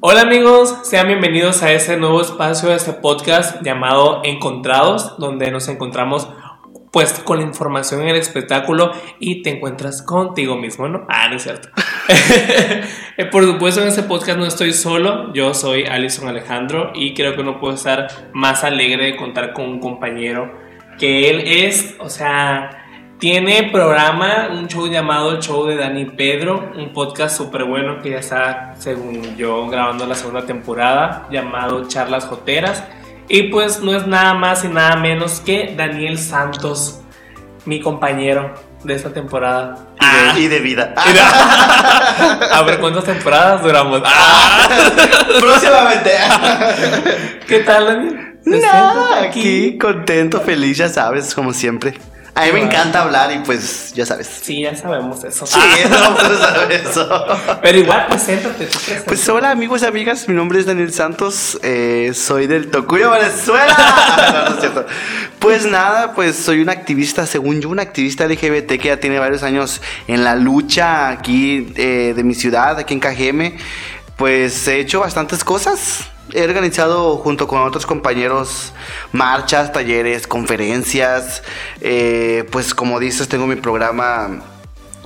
Hola amigos, sean bienvenidos a este nuevo espacio de este podcast llamado Encontrados, donde nos encontramos pues con la información en el espectáculo y te encuentras contigo mismo, ¿no? Ah, no es cierto. Eh, por supuesto en este podcast no estoy solo, yo soy Alison Alejandro y creo que no puedo estar más alegre de contar con un compañero que él es, o sea, tiene programa, un show llamado El Show de Dani Pedro, un podcast súper bueno que ya está, según yo, grabando la segunda temporada, llamado Charlas Joteras. Y pues no es nada más y nada menos que Daniel Santos, mi compañero de esta temporada. Y de, vida. A ver cuántas temporadas duramos. Próximamente. ¿Qué tal, Daniel? No, aquí contento, feliz, ya sabes, como siempre. A mí me encanta hablar y pues ya sabes. Sí, ya sabemos eso. Sí, no puedo saber eso. Pero igual, preséntate. Tú pues hola amigos y amigas, mi nombre es Daniel Santos, eh, soy del Tocuyo, Venezuela. no, no es cierto. Pues nada, pues soy un activista, según yo, un activista LGBT que ya tiene varios años en la lucha aquí eh, de mi ciudad, aquí en Cajeme. Pues he hecho bastantes cosas he organizado junto con otros compañeros marchas, talleres, conferencias. Eh, pues como dices, tengo mi programa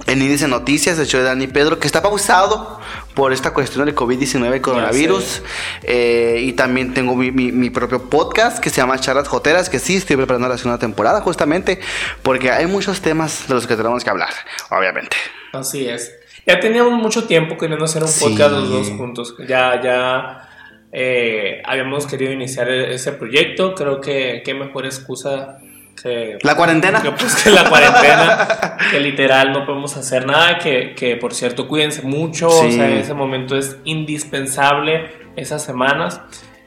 en Índice Noticias, show de Dani Pedro, que está pausado por esta cuestión del COVID-19 coronavirus. Eh, y también tengo mi, propio podcast que se llama Charlas Joteras, que sí estoy preparando la segunda temporada justamente, porque hay muchos temas de los que tenemos que hablar, obviamente. Así es. Ya teníamos mucho tiempo queriendo hacer un podcast los dos juntos. Ya, ya eh, habíamos querido iniciar e-, ese proyecto. Creo que qué mejor excusa que... La cuarentena. Que, pues, que la cuarentena, que literal no podemos hacer nada, que, que por cierto cuídense mucho, o sea, en ese momento es indispensable esas semanas.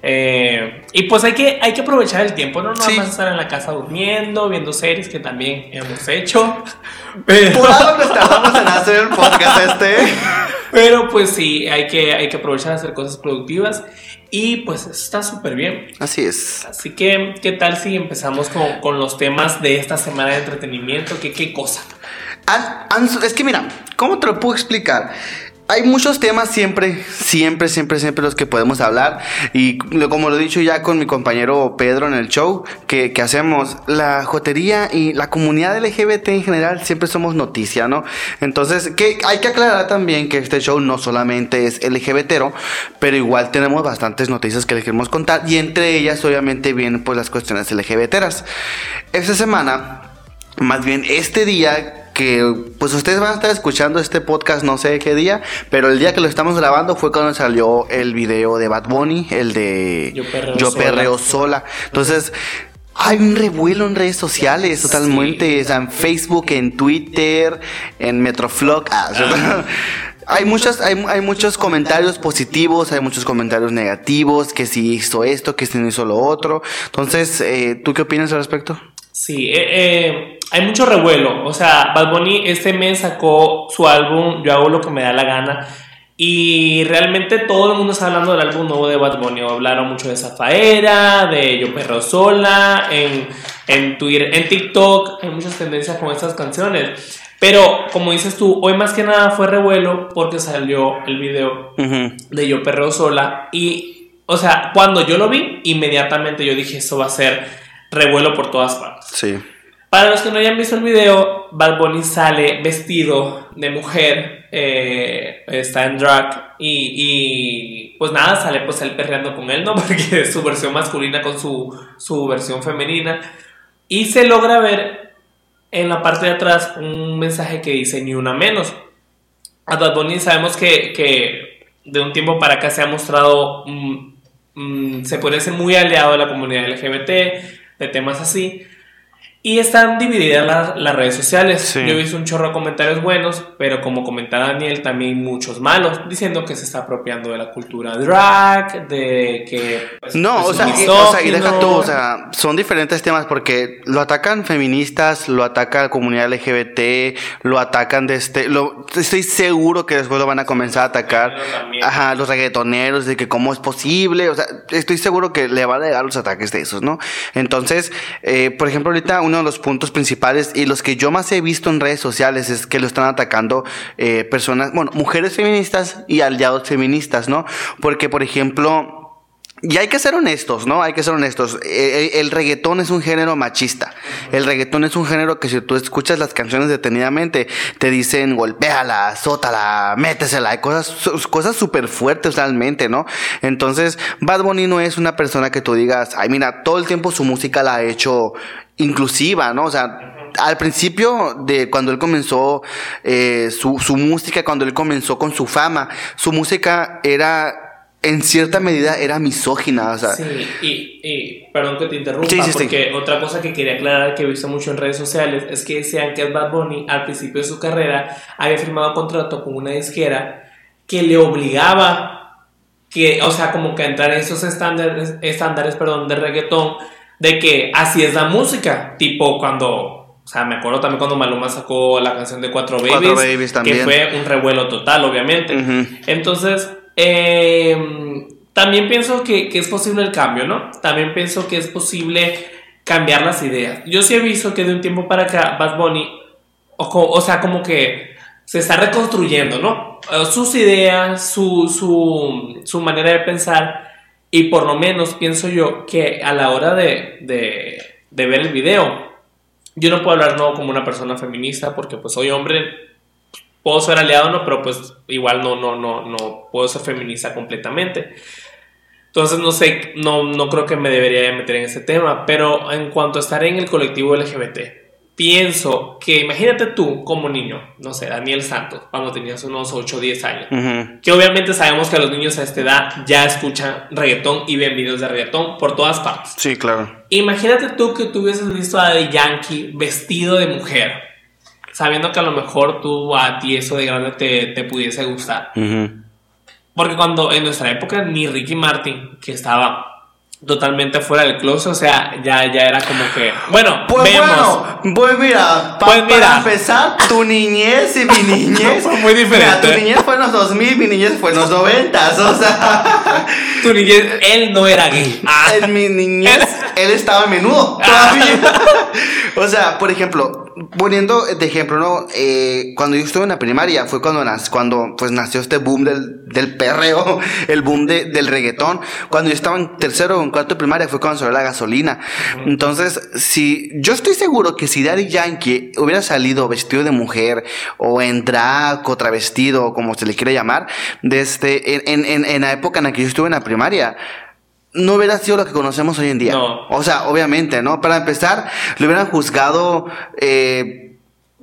Eh, y pues hay que, hay que aprovechar el tiempo, no nada más estar en la casa durmiendo, viendo series que también hemos hecho. Pero... Estábamos en hacer el podcast este. Pero pues sí, hay que, hay que aprovechar a hacer cosas productivas. Y pues está súper bien. Así es. Así que, ¿qué tal si empezamos con, con los temas de esta semana de entretenimiento? ¿Qué, qué cosa? es que mira, ¿cómo te lo puedo explicar? Hay muchos temas siempre, siempre, siempre, siempre los que podemos hablar. Y como lo he dicho ya con mi compañero Pedro en el show, que, hacemos la jotería y la comunidad LGBT en general siempre somos noticia, ¿no? Entonces, que hay que aclarar también que este show no solamente es LGBTero, pero igual tenemos bastantes noticias que les queremos contar. Y entre ellas, obviamente, vienen pues las cuestiones LGBTeras. Esta semana, más bien este día, que pues ustedes van a estar escuchando este podcast no sé qué día, pero el día que lo estamos grabando fue cuando salió el video de Bad Bunny, el de Yo Perreo, sola. Entonces, hay un revuelo en redes sociales totalmente, en Facebook, en Twitter, en Metroflog. Ah, hay muchos, hay, hay, muchos comentarios positivos, hay muchos comentarios negativos, que si hizo esto, que si no hizo lo otro. Entonces, eh, ¿tú qué opinas al respecto? Sí, eh, eh, hay mucho revuelo. O sea, Bad Bunny este mes sacó su álbum Yo hago lo que me da la gana. Y realmente todo el mundo está hablando del álbum nuevo de Bad Bunny. Hablaron mucho de Zafaera, de Yo Perro Sola, en, en Twitter, en TikTok. Hay muchas tendencias con estas canciones. Pero, como dices tú, hoy más que nada fue revuelo porque salió el video de Yo Perro Sola. Y, o sea, cuando yo lo vi, inmediatamente yo dije, esto va a ser revuelo por todas partes. Sí. Para los que no hayan visto el video, Bad Bunny sale vestido de mujer, eh, está en drag y, pues nada, sale pues él perreando con él, ¿no? Porque es su versión masculina con su, su versión femenina. Y se logra ver en la parte de atrás un mensaje que dice ni una menos. A Bad Bunny sabemos que, que de un tiempo para acá se ha mostrado, se puede ser muy aliado de la comunidad LGBT, de temas así. Y están divididas las, redes sociales. Yo he visto un chorro de comentarios buenos, pero como comentaba Daniel, también muchos malos, diciendo que se está apropiando de la cultura drag, de que... Pues, no, o, sea, o, sea, y deja tú, o sea, son diferentes temas porque lo atacan feministas, lo ataca la comunidad LGBT, lo atacan de este... Lo, estoy seguro que después lo van a comenzar a atacar Ajá, los reggaetoneros, de que cómo es posible, o sea, estoy seguro que le van a llegar los ataques de esos, ¿no? Entonces, eh, por ejemplo, ahorita uno de los puntos principales y los que yo más he visto en redes sociales es que lo están atacando eh, personas, bueno, mujeres feministas y aliados feministas, ¿no? Porque, por ejemplo, y hay que ser honestos, ¿no? Hay que ser honestos. Eh, eh, el, reggaetón es un género machista. El reggaetón es un género que si tú escuchas las canciones detenidamente, te dicen golpéala, azótala, métesela, cosas, cosas súper fuertes realmente, ¿no? Entonces, Bad Bunny no es una persona que tú digas, ay, mira, todo el tiempo su música la ha hecho inclusiva, ¿no? O sea, al principio de cuando él comenzó eh, su, su música, cuando él comenzó con su fama, su música era en cierta medida era misógina. O sea. Sí, y, perdón que te interrumpa, porque otra cosa que quería aclarar que he visto mucho en redes sociales es que decían que Bad Bunny al principio de su carrera había firmado contrato con una disquera que le obligaba que, o sea, como que a entrar en esos estándares, estándares perdón, de reggaetón, de que así es la música, tipo cuando o sea, me acuerdo también cuando Maluma sacó la canción de Cuatro Babies, que fue un revuelo total, obviamente. Entonces, eh, también pienso que, es posible el cambio, ¿no? También pienso que es posible cambiar las ideas. Yo sí he visto que de un tiempo para acá Bad Bunny, o, sea, como que se está reconstruyendo, ¿no? Eh, sus ideas, su, su, su, manera de pensar, y por lo menos pienso yo que a la hora de, de, de ver el video, yo no puedo hablar no como una persona feminista porque pues soy hombre puedo ser aliado, no, pero pues igual no, no, no, no puedo ser feminista completamente. Entonces no sé, no, no creo que me debería meter en ese tema, pero en cuanto a estar en el colectivo LGBT, pienso que imagínate tú como niño, no sé, Daniel Santos, cuando tenías unos 8 o 10 años, que obviamente sabemos que los niños a esta edad ya escuchan reggaetón y ven videos de reggaetón por todas partes. Sí, claro. Imagínate tú que tú hubieses visto a The Yankee vestido de mujer sabiendo que a lo mejor tú a ti eso de grande te, te pudiese gustar. Porque cuando en nuestra época ni Ricky Martin, que estaba totalmente fuera del closet, o sea, ya, ya era como que, bueno, pues bueno, pues mira, pues mira, para empezar, tu niñez y mi niñez fue muy diferente. tu niñez fue en los 2000, mi niñez fue en los 90, o sea, tu niñez, él no era gay. En mi niñez, él estaba menudo todavía. o sea, por ejemplo, poniendo de ejemplo, ¿no? Eh, cuando yo estuve en la primaria fue cuando, cuando pues, nació este boom del, del perreo, el boom de, del reggaetón. Cuando yo estaba en tercero o en cuarto de primaria fue cuando salió la gasolina. Entonces, si yo estoy seguro que si Daddy Yankee hubiera salido vestido de mujer o en drag o travestido, como se le quiere llamar, desde, en, en, en la época en la que yo estuve en la primaria, no hubiera sido lo que conocemos hoy en día. No. O sea, obviamente, ¿no? Para empezar, le hubieran juzgado eh,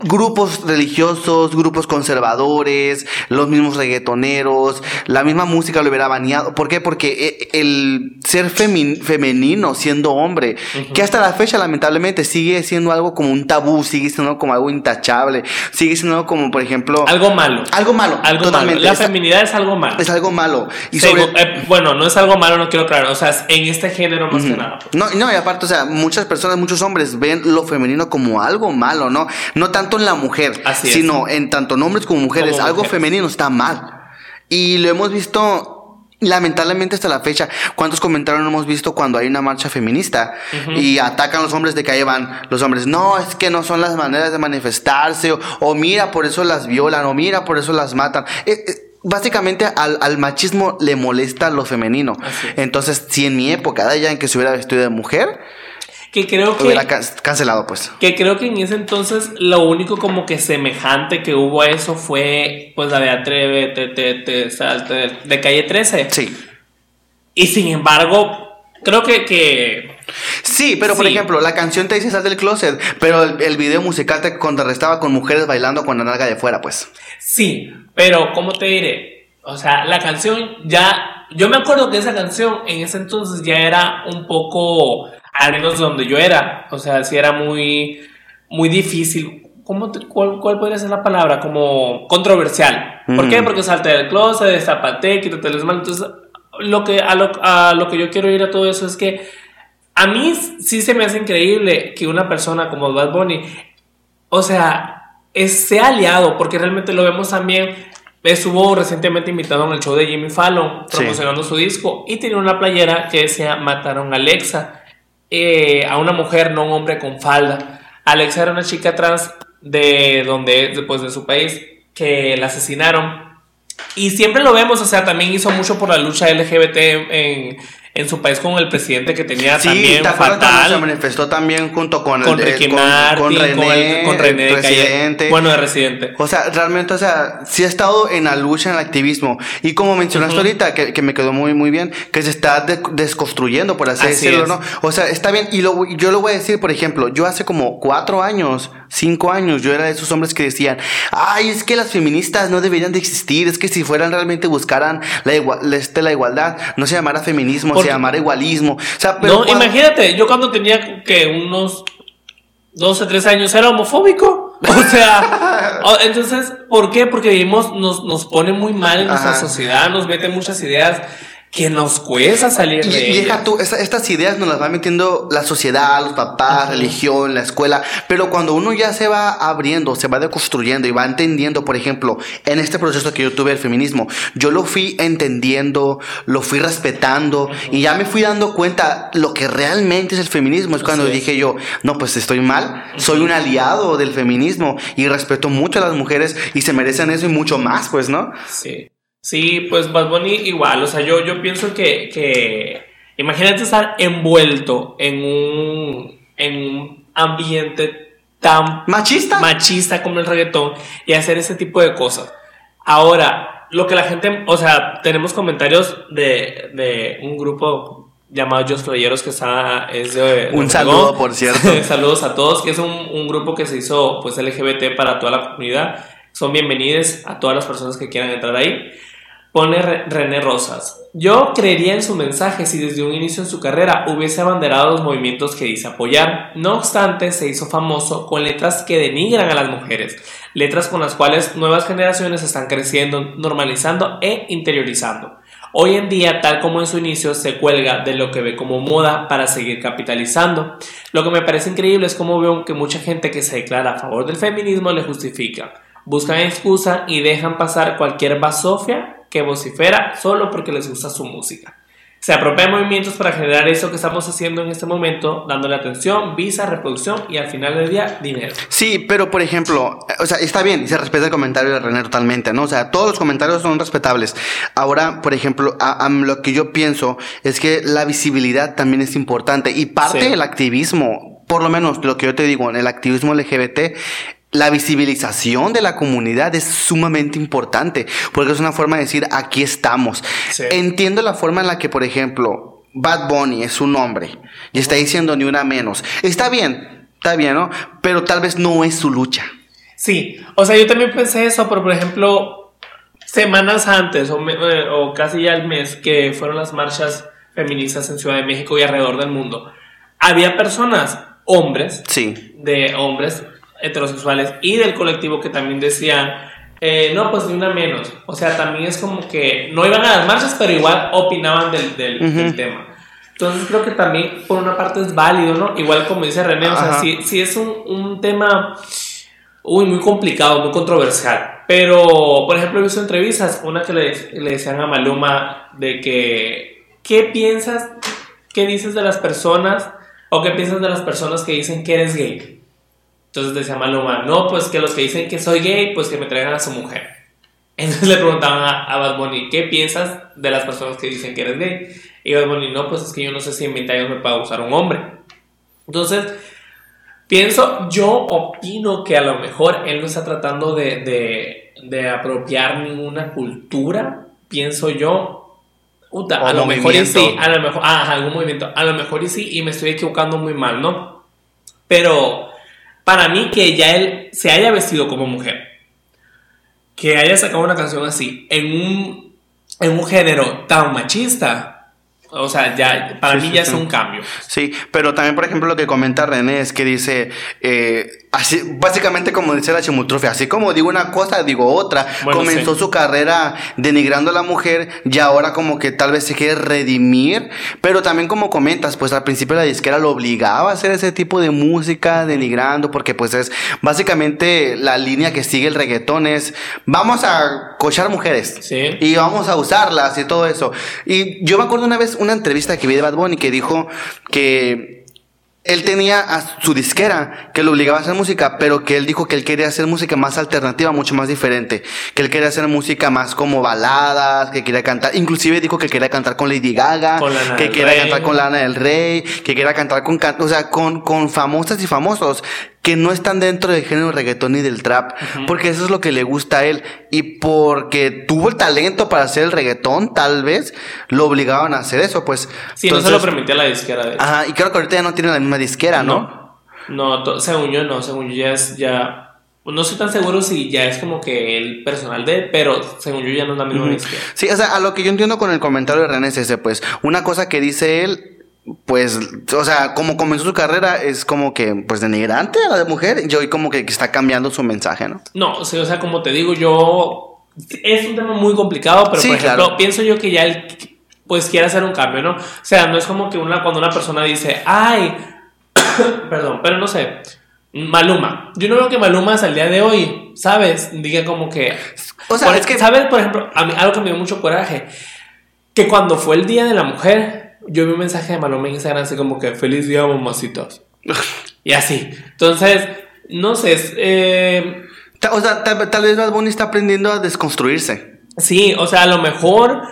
grupos religiosos, grupos conservadores, los mismos reggaetoneros, la misma música lo hubiera baneado. ¿Por qué? Porque eh, el ser femenino siendo hombre, que hasta la fecha lamentablemente sigue siendo algo como un tabú, sigue siendo como algo intachable, sigue siendo algo como, por ejemplo... Algo malo. Algo malo. Algo totalmente. Malo. La feminidad es algo malo. Es algo malo. Y eh, bueno, no es algo malo, no quiero aclarar. O sea, en este género más que nada. No, no, y aparte, o sea, muchas personas, muchos hombres ven lo femenino como algo malo, ¿no? No tanto en la mujer, sino en tanto hombres como mujeres. algo femenino está mal. Y lo hemos visto lamentablemente hasta la fecha, ¿cuántos comentarios hemos visto cuando hay una marcha feminista y atacan a los hombres de que ahí van los hombres? No, es que no son las maneras de manifestarse, o, mira, por eso las violan, o mira, por eso las matan. Eh, eh, básicamente al, al, machismo le molesta lo femenino. Entonces, si en mi época, ya en que se hubiera vestido de mujer, que creo que... Hubiera cancelado, pues. Que creo que en ese entonces lo único como que semejante que hubo a eso fue pues la de Atrévete, te, te, salte de Calle 13. Sí. Y sin embargo, creo que... que sí, pero por ejemplo, la canción te dice sal del closet, pero el, el, video musical te contrarrestaba con mujeres bailando con la nalga de fuera, pues. Sí, pero ¿cómo te diré? O sea, la canción ya... Yo me acuerdo que esa canción en ese entonces ya era un poco al menos donde yo era. O sea, sí era muy, muy difícil. ¿Cómo cuál, cuál, podría ser la palabra? Como controversial. ¿Por qué? Porque salta del closet, destapate, quítate los manos. Entonces, lo que, a, lo, a lo que yo quiero ir a todo eso es que a mí sí se me hace increíble que una persona como Bad Bunny, o sea, es, sea aliado, porque realmente lo vemos también estuvo recientemente invitado en el show de Jimmy Fallon promocionando su disco y tenía una playera que decía mataron a Alexa, eh, a una mujer, no un hombre con falda. Alexa era una chica trans de donde, después de su país, que la asesinaron. Y siempre lo vemos, o sea, también hizo mucho por la lucha LGBT en, en su país con el presidente que tenía sí, también fatal. se manifestó también junto con, con el, Ricky Martin, con, René, con, René el residente. bueno, de residente. O sea, realmente, o sea, sí ha estado en la lucha, en el activismo. Y como mencionaste ahorita, que, que, me quedó muy, muy bien, que se está desconstruyendo, por así, decirlo, ¿no? O sea, está bien. Y lo, yo lo voy a decir, por ejemplo, yo hace como cuatro años, cinco años, yo era de esos hombres que decían, ay, es que las feministas no deberían de existir, es que si fueran realmente buscaran la, igual, este, la igualdad, no se llamara feminismo, se llamara igualismo. O sea, pero no, imagínate, yo cuando tenía que unos 12, 13 años era homofóbico. O sea, entonces, ¿por qué? Porque vivimos, nos, nos pone muy mal en nuestra sociedad, nos mete muchas ideas que nos cuesta salir de y, deja tú, estas ideas nos las va metiendo la sociedad, los papás, religión, la escuela, pero cuando uno ya se va abriendo, se va deconstruyendo y va entendiendo, por ejemplo, en este proceso que yo tuve el feminismo, yo lo fui entendiendo, lo fui respetando y ya me fui dando cuenta lo que realmente es el feminismo. Es cuando dije yo, no, pues estoy mal, soy un aliado del feminismo y respeto mucho a las mujeres y se merecen eso y mucho más, pues, ¿no? Sí. Sí, pues Bad Bunny igual, o sea, yo, yo pienso que, que imagínate estar envuelto en un, en un ambiente tan machista. machista como el reggaetón y hacer ese tipo de cosas. Ahora, lo que la gente, o sea, tenemos comentarios de, de un grupo llamado Just Playeros que está, es de... Un saludo, por cierto. Saludos a todos, que es un, un grupo que se hizo pues LGBT para toda la comunidad. Son bienvenidos a todas las personas que quieran entrar ahí. Pone René Rosas. Yo creería en su mensaje si desde un inicio en su carrera hubiese abanderado los movimientos que dice apoyar. No obstante, se hizo famoso con letras que denigran a las mujeres, letras con las cuales nuevas generaciones están creciendo, normalizando e interiorizando. Hoy en día, tal como en su inicio, se cuelga de lo que ve como moda para seguir capitalizando. Lo que me parece increíble es cómo veo que mucha gente que se declara a favor del feminismo le justifica. Buscan excusa y dejan pasar cualquier basofia que vocifera solo porque les gusta su música. Se apropian movimientos para generar eso que estamos haciendo en este momento, dándole atención, visa, reproducción y al final del día, dinero. Sí, pero por ejemplo, o sea, está bien, se respeta el comentario de René totalmente, ¿no? O sea, todos los comentarios son respetables. Ahora, por ejemplo, lo que yo pienso es que la visibilidad también es importante y parte del activismo, por lo menos lo que yo te digo, en el activismo LGBT, la visibilización de la comunidad es sumamente importante, porque es una forma de decir, aquí estamos. Entiendo la forma en la que, por ejemplo, Bad Bunny es un hombre y está diciendo ni una menos. Está bien, está bien, ¿no? Pero tal vez no es su lucha. Sí, o sea, yo también pensé eso, pero por ejemplo, semanas antes o, eh, o casi ya el mes que fueron las marchas feministas en Ciudad de México y alrededor del mundo, había personas, hombres, sí. de hombres heterosexuales y del colectivo que también decían, eh, no, pues ni una menos. O sea, también es como que no iban a las marchas, pero igual opinaban del, del, tema. Entonces creo que también por una parte es válido, ¿no? Igual como dice René, o sea, sí, es un, un, tema uy, muy complicado, muy controversial. Pero, por ejemplo, he visto entrevistas, una que le, le decían a Maluma de que, ¿qué piensas, qué dices de las personas o qué piensas de las personas que dicen que eres gay? Entonces decía Maluma, no, pues que los que dicen que soy gay, pues que me traigan a su mujer. Entonces le preguntaban a, Bad Bunny, ¿qué piensas de las personas que dicen que eres gay? Y Bad Bunny, no, pues es que yo no sé si en 20 años me pueda usar un hombre. Entonces, pienso, yo opino que a lo mejor él no está tratando de, de, de apropiar ninguna cultura, pienso yo. a lo mejor y sí, a lo mejor, ah, algún movimiento, a lo mejor y sí, y me estoy equivocando muy mal, ¿no? Pero para mí que ya él se haya vestido como mujer, que haya sacado una canción así, en un, en un género tan machista, o sea, ya, para mí ya es un cambio. Sí, pero también, por ejemplo, lo que comenta René es que dice, eh, Así, básicamente como dice la chimultrufia, así como digo una cosa, digo otra. Bueno, Comenzó sí. su carrera denigrando a la mujer y ahora como que tal vez se quiere redimir, pero también como comentas, pues al principio la disquera lo obligaba a hacer ese tipo de música denigrando, porque pues es básicamente la línea que sigue el reggaetón es, vamos a cochar mujeres. Sí. Y vamos a usarlas y todo eso. Y yo me acuerdo una vez una entrevista que vi de Bad Bunny que dijo que él tenía a su disquera que lo obligaba a hacer música, pero que él dijo que él quería hacer música más alternativa, mucho más diferente. Que él quería hacer música más como baladas, que quería cantar. Inclusive dijo que quería cantar con Lady Gaga, Con que quería Rey. cantar con Lana del Rey, que quería cantar con, o sea, con, con famosas y famosos que no están dentro del género reggaetón ni del trap, porque eso es lo que le gusta a él y porque tuvo el talento para hacer el reggaetón, tal vez lo obligaban a hacer eso, pues. Sí, no se lo Entonces- permitía la disquera, de. Ajá, y creo que ahorita ya no tiene la misma disquera, ¿no? No, según yo no, según yo ya es, ya, no estoy tan seguro si ya es como que el personal de él, pero según yo ya no es la misma disquera. Sí, o sea, a lo que yo entiendo con el comentario de René es ese, pues, una cosa que dice él, pues, o sea, como comenzó su carrera, es como que, pues, denigrante a la mujer, y hoy como que está cambiando su mensaje, ¿no? No, o sea, como te digo, yo, es un tema muy complicado, pero Sí, por ejemplo, claro. pienso yo que ya él, pues quiere hacer un cambio, ¿no? O sea, no es como que una, cuando una persona dice, ay, perdón, pero no sé, Maluma. Yo no veo que Maluma hasta el día de hoy, ¿sabes? Diga como que... O sea, Por- es que- ¿Sabes? Por ejemplo, a mí, algo que me dio mucho coraje. Que cuando fue el Día de la Mujer, yo vi un mensaje de Maluma en Instagram así como que feliz día, mamacitas. y así. Entonces, no sé, es, eh, O sea, tal, tal vez Bad Bunny está aprendiendo a desconstruirse. sí, o sea, a lo mejor...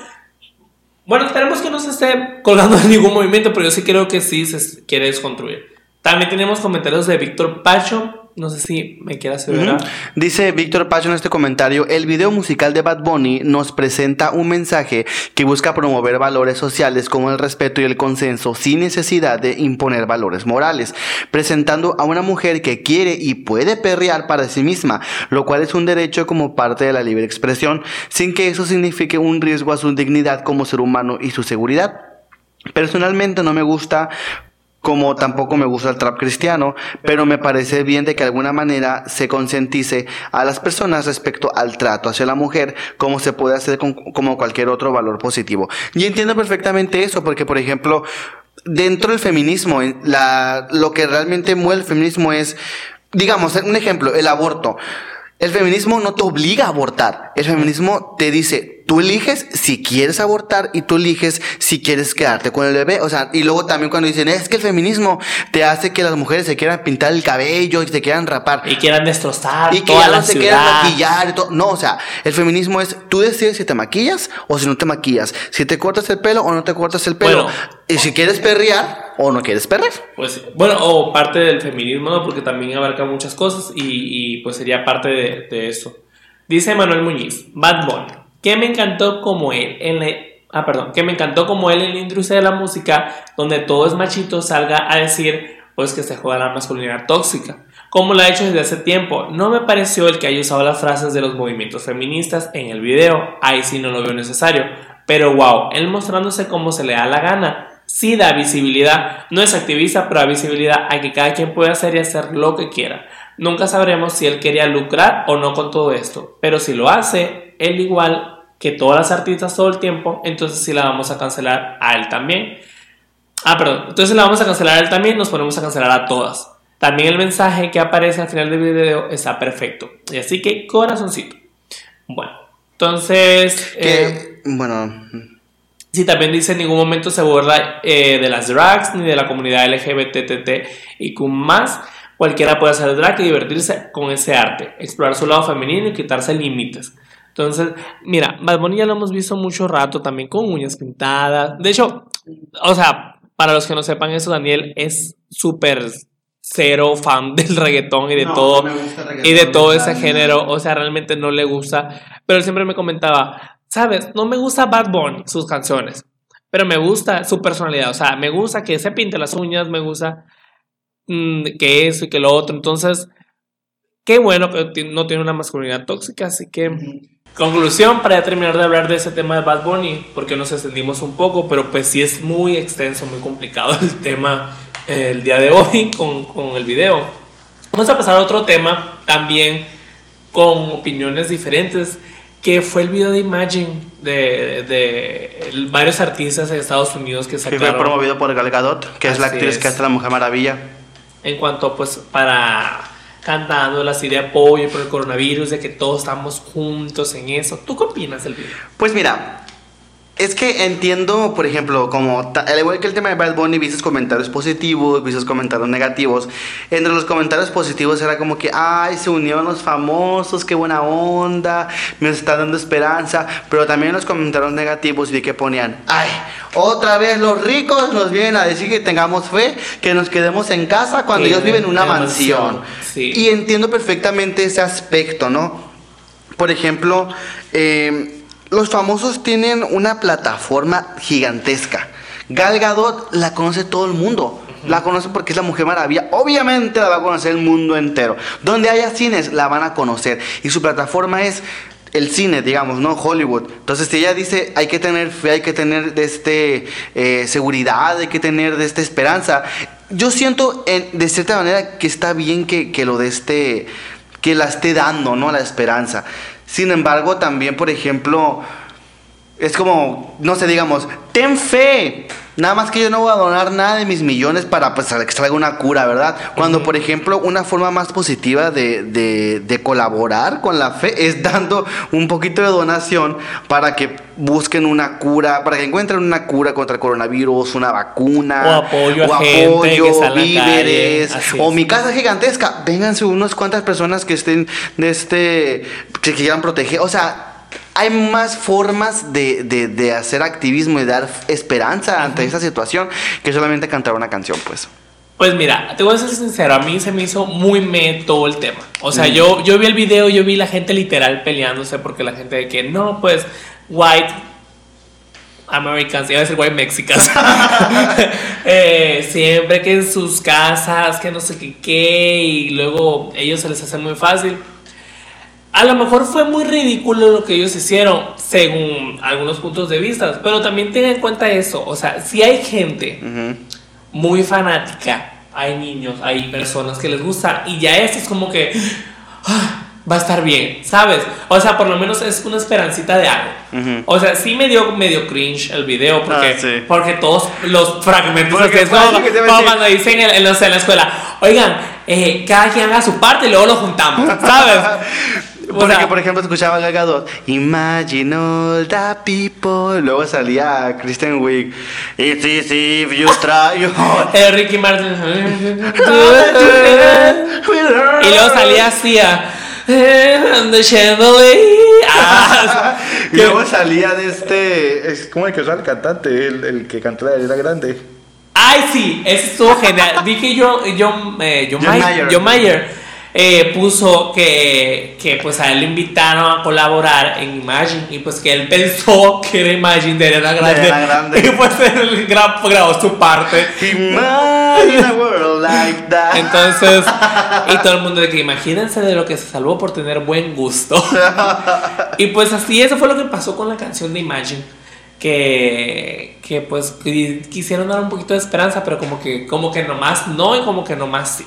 Bueno, esperemos que no se esté colgando en ningún movimiento, pero yo sí creo que sí se quiere desconstruir. También tenemos comentarios de Víctor Pacho. No sé si me quieras Ujú. aseverar. Dice Víctor Pacho en este comentario, el video musical de Bad Bunny nos presenta un mensaje que busca promover valores sociales como el respeto y el consenso sin necesidad de imponer valores morales, presentando a una mujer que quiere y puede perrear para sí misma, lo cual es un derecho como parte de la libre expresión, sin que eso signifique un riesgo a su dignidad como ser humano y su seguridad. Personalmente no me gusta como tampoco me gusta el trap cristiano, pero me parece bien de que de alguna manera se concientice a las personas respecto al trato hacia la mujer, como se puede hacer con como cualquier otro valor positivo. Y entiendo perfectamente eso, porque por ejemplo, dentro del feminismo, lo que realmente mueve el feminismo es, digamos, un ejemplo, el aborto. El feminismo no te obliga a abortar. El feminismo te dice, tú eliges si quieres abortar y tú eliges si quieres quedarte con el bebé. O sea, y luego también cuando dicen, es que el feminismo te hace que las mujeres se quieran pintar el cabello y se quieran rapar. Y quieran destrozar Y que toda ya la no se quieran ciudad. maquillar y todo. No, o sea, el feminismo es, tú decides si te maquillas o si no te maquillas. Si te cortas el pelo o no te cortas el pelo. Bueno. y si quieres perrear o no quieres perrear. Pues, bueno, o parte del feminismo, ¿no? Porque también abarca muchas cosas y, y, pues sería parte de, de eso. Dice Manuel Muñiz, Bad Bunny, que me encantó como él en la... Ah, perdón, que me encantó como él en la de la música, donde todo es machito, salga a decir, pues que se juega la masculinidad tóxica, como lo ha hecho desde hace tiempo. No me pareció el que haya usado las frases de los movimientos feministas en el video, ahí sí no lo veo necesario, pero wow, él mostrándose como se le da la gana, sí da visibilidad. No es activista, pero da visibilidad a que cada quien puede hacer y hacer lo que quiera. Nunca sabremos si él quería lucrar o no con todo esto, pero si lo hace, él igual que todas las artistas todo el tiempo, entonces sí la vamos a cancelar a él también. Ah, perdón, entonces la vamos a cancelar a él también, nos ponemos a cancelar a todas. También el mensaje que aparece al final del video está perfecto. Y así que corazoncito. Bueno, entonces... eh, bueno, Sí, también dice en ningún momento se burla eh, de las drags ni de la comunidad LGBTT y con más. Cualquiera puede hacer drag y divertirse con ese arte, explorar su lado femenino y quitarse límites. Entonces, mira, Bad Bunny ya lo hemos visto mucho rato también con uñas pintadas. De hecho, o sea, para los que no sepan eso, Daniel es súper cero fan del reggaetón y de No, todo no y de todo ese género, o sea, realmente no le gusta, pero él siempre me comentaba, sabes, no me gusta Bad Bunny, sus canciones, pero me gusta su personalidad, o sea, me gusta que se pinte las uñas, me gusta mm, que eso y que lo otro, entonces, qué bueno que no tiene una masculinidad tóxica, así que... Conclusión, para ya terminar de hablar de ese tema de Bad Bunny, porque nos extendimos un poco, pero pues sí es muy extenso, muy complicado el tema eh, el día de hoy con, con el video. Vamos a pasar a otro tema también con opiniones diferentes, que fue el video de Imagine de, de varios artistas en Estados Unidos que Que sacaron. fue promovido por Gal Gadot, que es la Así actriz es. que hace la Mujer Maravilla. en cuanto pues para cantando así de apoyo por el coronavirus, de que todos estamos juntos en eso. ¿Tú qué opinas del video? Pues mira, es que entiendo, por ejemplo, como al igual que el tema de Bad Bunny, viste comentarios positivos, viste comentarios negativos. Entre los comentarios positivos era como que, ay, se unieron los famosos, qué buena onda, me está dando esperanza. Pero también los comentarios negativos vi que ponían, ay, otra vez los ricos nos vienen a decir que tengamos fe, que nos quedemos en casa cuando ellos viven en una mansión. mansión, sí. Y entiendo perfectamente ese aspecto, ¿no? Por ejemplo, eh, los famosos tienen una plataforma gigantesca. Gal Gadot la conoce todo el mundo. La conoce porque es la Mujer Maravilla. Obviamente la va a conocer el mundo entero. Donde haya cines, la van a conocer. Y su plataforma es el cine, digamos, ¿no? Hollywood. Entonces, si ella dice, hay que tener fe, hay que tener de este, eh, seguridad, hay que tener de esta esperanza. Yo siento, en- de cierta manera, que está bien que, que lo de este, que la esté dando, ¿no? La esperanza. Sin embargo, también, por ejemplo, es como, no sé, digamos, ten fe. Nada más que yo no voy a donar nada de mis millones para pues, que salga una cura, ¿verdad? Cuando, por ejemplo, una forma más positiva de, de- de colaborar con la fe es dando un poquito de donación para que busquen una cura, para que encuentren una cura contra el coronavirus, una vacuna, O apoyo a o apoyo, víveres, o mi casa gigantesca. Vénganse unas cuantas personas que estén de este, que quieran proteger. O sea, hay más formas de, de- de hacer activismo y dar esperanza ante esta situación que solamente cantar una canción, pues. Pues mira, te voy a ser sincero, a mí se me hizo muy me todo el tema. O sea, Mm. yo, yo vi el video, yo vi la gente literal peleándose porque la gente de que no, pues, white Americans, iba a decir white Mexicans, Eh, siempre que en sus casas, que no sé qué qué, y luego ellos se les hace muy fácil. A lo mejor fue muy ridículo lo que ellos hicieron, según algunos puntos de vista, pero también ten en cuenta eso, o sea, si hay gente Ujú. muy fanática. Hay niños, hay personas que les gusta y ya esto es como que ah, va a estar bien, ¿sabes? O sea, por lo menos es una esperancita de algo. Ujú. O sea, sí me dio medio cringe el video porque, Ah, sí. porque todos los fragmentos Porque que decir. cuando dicen en, en en la escuela, oigan, eh, cada quien haga su parte y luego lo juntamos, ¿sabes? O Porque, sea, por ejemplo, escuchaba a Gal Gadot, Imagine all the people. Luego salía Kristen Wiig, It's easy if you try. eh, Ricky Martin. Y luego salía así a. "And the chandelier". Ah, Y luego salía de este. Es como el que usaba el cantante, el, el que cantó la Ariana Grande. Ay, sí, eso estuvo genial. Que yo, yo, eh, John, John Mayer. John Mayer, eh, puso que, que pues a él lo invitaron a colaborar en Imagine y pues que él pensó que era Imagine de Ariana Grande. Y pues él gra- grabó su parte. Imagine a world like that. Entonces, y todo el mundo de que imagínense de lo que se salvó por tener buen gusto. y pues así, eso fue lo que pasó con la canción de Imagine. Que, que pues qui- quisieron dar un poquito de esperanza, pero como que, como que nomás no y como que nomás sí.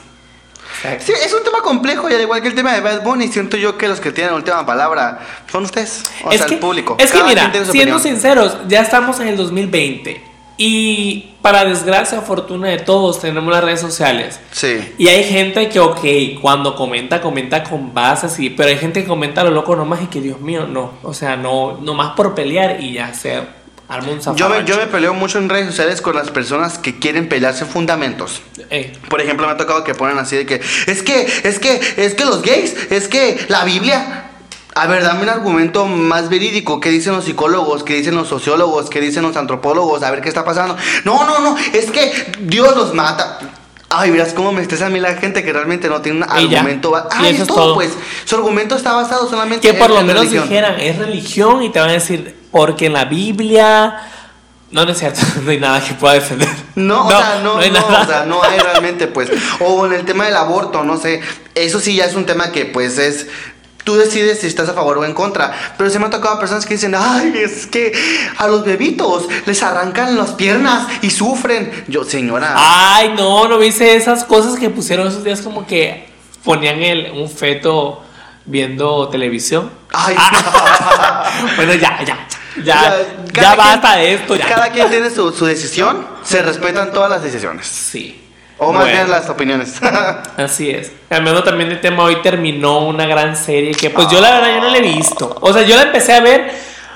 O Sí, es un tema complejo y al igual que el tema de Bad Bunny, siento yo que los que tienen la última palabra son ustedes, o es sea, que, el público. Es que mira, siendo opinión. sinceros, ya estamos en el 2020 y para desgracia, fortuna de todos, tenemos las redes sociales. Sí. Y hay gente que, ok, cuando comenta, comenta con bases, y, pero hay gente que comenta lo loco nomás y que, Dios mío, no. O sea, no, nomás por pelear y ya se un Yo me, yo me peleo mucho en redes sociales con las personas que quieren pelearse fundamentos. Eh, Por ejemplo, me ha tocado que ponen así de que es que, es que, es que los gays, es que la Biblia. A ver, dame un argumento más verídico. ¿Qué dicen los psicólogos? ¿Qué dicen los sociólogos? ¿Qué dicen los antropólogos? A ver qué está pasando. No, no, no. Es que Dios los mata. Ay, verás cómo me estresa a mí la gente que realmente no tiene un argumento. ba- Ay, eso es todo, todo. pues. Su argumento está basado solamente que por en- lo en menos religión. dijeran, es religión y te van a decir, porque en la Biblia... No, no es cierto, no hay nada que pueda defender. No, o sea, no, hay no, nada. o sea, no hay realmente, pues. O en el tema del aborto, no sé. Eso sí ya es un tema que, pues, es. Tú decides si estás a favor o en contra. Pero se me han tocado personas que dicen, ay, es que a los bebitos les arrancan las piernas y sufren. Yo, señora. Ay, no, no viste esas cosas que pusieron esos días como que ponían el, un feto viendo televisión. Ay, Ah. bueno, ya, ya, ya, ya, basta de esto, ya. Cada quien tiene su, su decisión, se respetan todas las decisiones. Sí. O más Bueno. bien las opiniones. Así es. Cambiando también de tema, hoy terminó una gran serie que pues yo la verdad yo no la he visto. O sea, yo la empecé a ver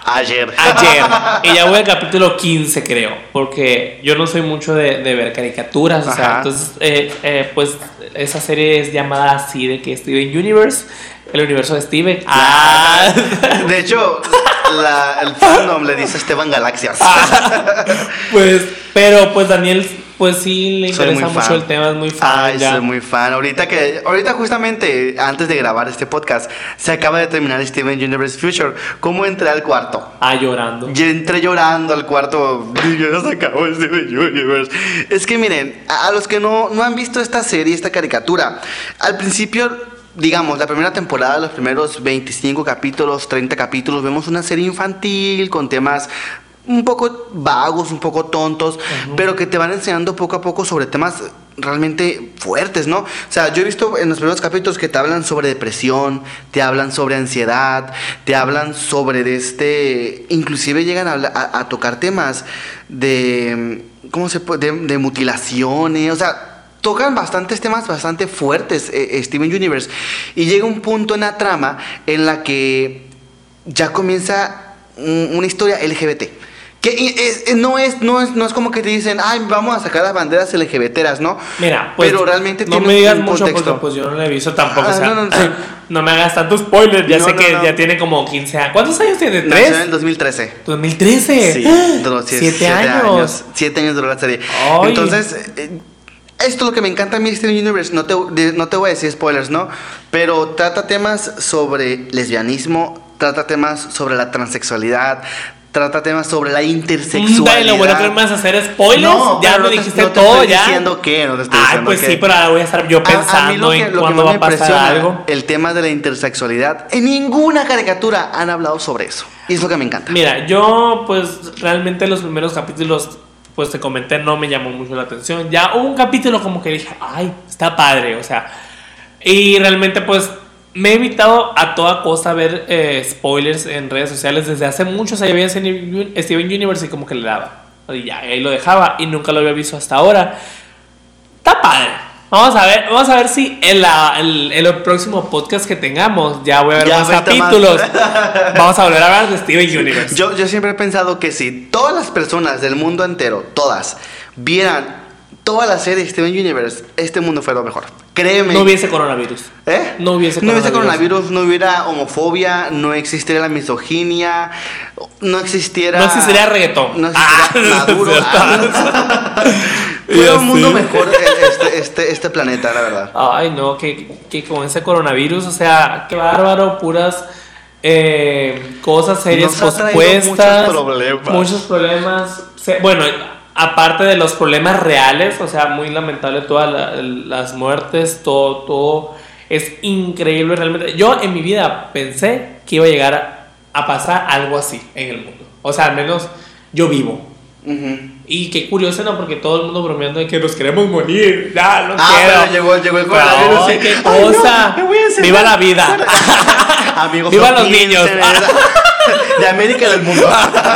Ayer. ayer y ya voy al capítulo 15 creo, porque yo no soy mucho de, de ver caricaturas, o sea, entonces eh, eh, pues esa serie es llamada así de que Steven Universe, el universo de Steven. Ah. De hecho, la- el fandom le dice Esteban Galaxias. Ah. Pues, pero pues Daniel pues sí le interesa mucho fan. el tema, es muy fan. Ay, ya. soy muy fan. Ahorita que, ahorita justamente antes de grabar este podcast, se acaba de terminar Steven Universe Future. ¿Cómo entré al cuarto? Ah, llorando. Y entré llorando al cuarto. Ya se acabó Steven Universe. Es que miren, a a los que no, no han visto esta serie, esta caricatura, al principio, digamos, la primera temporada, los primeros 25 capítulos, 30 capítulos, vemos una serie infantil con temas un poco vagos, un poco tontos, pero que te van enseñando poco a poco sobre temas realmente fuertes, ¿no? O sea, yo he visto en los primeros capítulos que te hablan sobre depresión, te hablan sobre ansiedad, te hablan sobre de este, inclusive llegan a, habla- a- a tocar temas de, ¿cómo se puede? De, de mutilaciones, o sea, tocan bastantes temas bastante fuertes, eh, eh, Steven Universe, y llega un punto en la trama en la que ya comienza un- una historia LGBT. Que es- es- no, es, no, es, no es como que te dicen, ay, vamos a sacar las banderas LGBTeras, ¿no? Mira, pues, Pero realmente no tiene me digas un mucho contexto. porque pues yo no la he visto tampoco. Ah, o sea, no, no, no, sí. me hagas tanto spoiler. Ya No, sé no, que no. ya tiene como 15 años. ¿Cuántos años tiene? Nació en el ¿Tres? 2013. 2013. Sí, ¡Ah! duró sie- Siete años. Siete años duró la serie. Ay. Entonces, eh, esto es lo que me encanta a mí, Steven Universe. No te, de- no te voy a decir spoilers, ¿no? Pero trata temas sobre lesbianismo, trata temas sobre la transexualidad, trata temas sobre la intersexualidad. Dale, lo bueno que a hacer spoilers. No, ya no te- dijiste no te todo estoy ya. diciendo que, no te estoy Ay, pues sí, pero ahora voy a estar yo A- a mí pensando lo que, en lo que más va me a pasar algo. el tema de la intersexualidad, en ninguna caricatura han hablado sobre eso. Y es lo que me encanta. Mira, yo pues realmente los primeros capítulos, pues te comenté, no me llamó mucho la atención. Ya hubo un capítulo como que dije, ay, está padre, o sea. Y realmente pues me he evitado a toda costa ver eh, spoilers en redes sociales desde hace mucho. O Steven Steven Universe y como que le daba. Y ya, ahí lo dejaba y nunca lo había visto hasta ahora. Está padre. Vamos a ver, vamos a ver si en, la, el, en el próximo podcast que tengamos ya voy a ver Ya más capítulos. Vamos a volver a hablar de Steven Universe. Yo, yo siempre he pensado que si todas las personas del mundo entero, todas, vieran toda la serie Steven Universe, este mundo fuera lo mejor. Créeme. no hubiese coronavirus. ¿Eh? no hubiese no hubiese coronavirus. coronavirus, no hubiera homofobia, no existiera la misoginia, no existiera. No existiría reggaetón. No existiría Ah, Maduro. Fuera un mundo mejor eh, este, este, este planeta, la verdad. Ay, no, que, que con ese coronavirus, o sea, qué bárbaro, puras eh, cosas serias pospuestas. muchos problemas. Muchos problemas. Bueno, aparte de los problemas reales, o sea, muy lamentable todas la- las muertes, todo, todo. Es increíble realmente. Yo en mi vida pensé que iba a llegar a, pasar algo así en el mundo. O sea, al menos yo vivo. Ujú. Y qué curioso, ¿no? Porque todo el mundo bromeando de que nos queremos morir. Ya, no Ah, quiero. pero llegó, llegó el coronavirus. sí. qué Ay, no, cosa. Viva la vida. Amigos, Viva los niños. De América del mundo.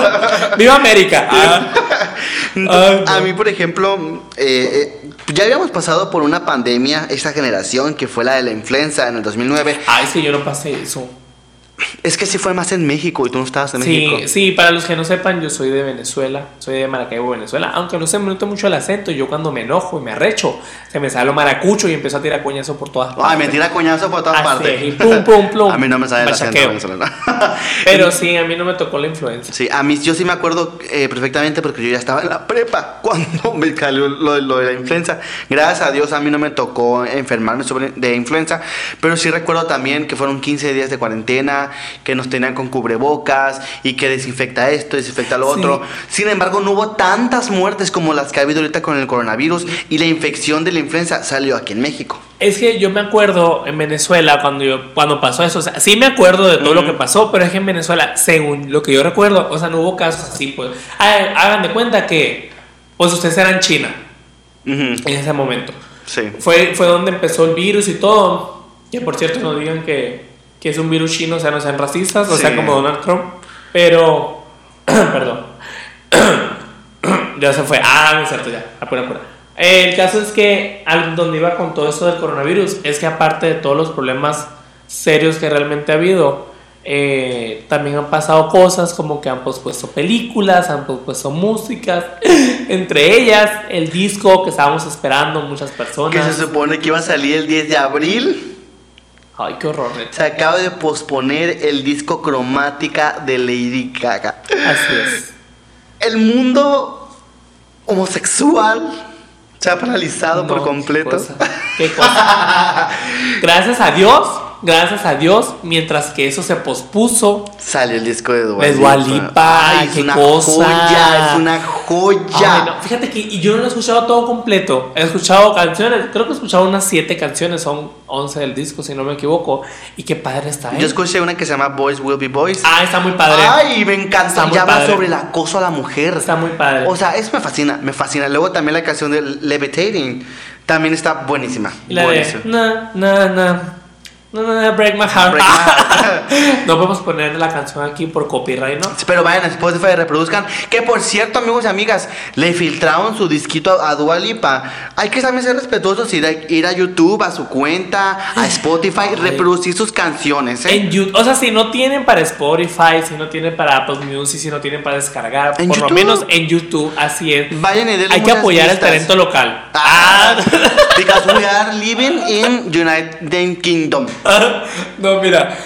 Viva América. Ah. A mí, por ejemplo, eh, eh, ya habíamos pasado por una pandemia, esta generación, que fue la de la influenza en el 2009. Ay, que yo no pasé eso. Es que sí fue más en México y tú no estabas en México. Sí, para los que no sepan, yo soy de Venezuela, soy de Maracaibo, Venezuela. Aunque no se me nota mucho el acento, yo cuando me enojo y me arrecho, se me sale lo maracucho y empiezo a tirar coñazo por todas partes. Ay, mentira, coñazo por todas Así partes. es, y plum. A mí no me sale el acento venezolano. Pero sí, a mí no me tocó la influenza. Sí, a mí yo sí me acuerdo eh, perfectamente porque yo ya estaba en la prepa cuando me salió lo, lo de la influenza. Gracias a Dios a mí no me tocó enfermarme sobre, de influenza, pero sí recuerdo también que fueron 15 días de cuarentena, que nos tenían con cubrebocas y que desinfecta esto, desinfecta lo Sí. otro. Sin embargo, no hubo tantas muertes como las que ha habido ahorita con el coronavirus y la infección de la influenza salió aquí en México. Es que yo me acuerdo en Venezuela cuando, yo, cuando pasó eso, o sea, sí me acuerdo de todo lo que pasó, pero es que en Venezuela, según lo que yo recuerdo, o sea, no hubo casos así, pues. Hagan de cuenta que, pues ustedes eran China Ujú, en ese momento. Sí. Fue, fue donde empezó el virus y todo. Que por cierto no digan que, que es un virus chino, o sea, no sean racistas, o Sí. sea, como Donald Trump. Pero, perdón. ya se fue. Ah, no es cierto, ya. Apura, apura. El caso es que al donde iba con todo esto del coronavirus es que aparte de todos los problemas serios que realmente ha habido, eh, también han pasado cosas como que han pospuesto películas, han pospuesto músicas, entre ellas el disco que estábamos esperando muchas Que personas. se supone que iba a salir el 10 de abril. Ay, qué horror, neta. Se acaba de posponer el disco cromática de Lady Gaga. Así es. El mundo homosexual se ha paralizado por completo. Qué cosa, qué cosa. Gracias a Dios, gracias a Dios, mientras que eso se pospuso, Salió el disco de Dua De Dua Lipa, Ay, es una cosa. joya, es una joya. Ay, no, fíjate que y yo no lo he escuchado todo completo. He escuchado canciones, creo que he escuchado unas 7 canciones, son 11 del disco, si no me equivoco. Y qué padre está, ¿eh? Yo escuché una que se llama Boys Will Be Boys. Ah, está muy padre. Ay, me encanta. Está muy Ya habla padre. sobre el acoso a la mujer. Está muy padre. O sea, eso me fascina, me fascina. Luego también la canción de Levitating también está buenísima. y la de buenísima. na, na, na. No, no, no, break my heart. Break my no podemos poner la canción aquí por copyright, ¿no? Pero vayan a Spotify y reproduzcan. Que por cierto, amigos y amigas, le filtraron su disquito a, a Dua Lipa. Hay que también ser respetuosos, ir a, ir a YouTube, a su cuenta, a Spotify, Ay. reproducir sus canciones. ¿eh? En YouTube, o sea, si no tienen para Spotify, si no tienen para Apple Music, si no tienen para descargar, por lo menos en YouTube, así es. Vayan y denle Hay que apoyar el vistas. talento local. Ah, because we are living in United Kingdom. no, mira.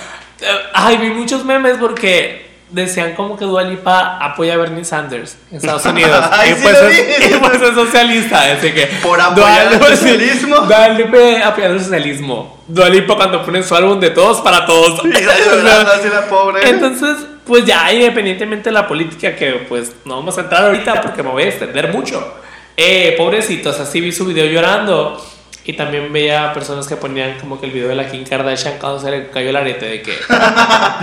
eh, Ay, vi muchos memes porque decían como que Dua Lipa apoya a Bernie Sanders en Estados Unidos. Ay, y, pues lo es, y pues es socialista. Así que. Por apoyar el socialismo. Dua Lipa apoyando el socialismo. Dua Lipa cuando ponen su álbum de todos para todos. Llorando así la pobre. Entonces, pues ya independientemente de la política, que pues no vamos a entrar ahorita porque me voy a extender mucho. Eh, pobrecitos, así vi su video llorando. Y también veía personas que ponían como que el video de la Kim Kardashian cuando se le cayó el arete de que,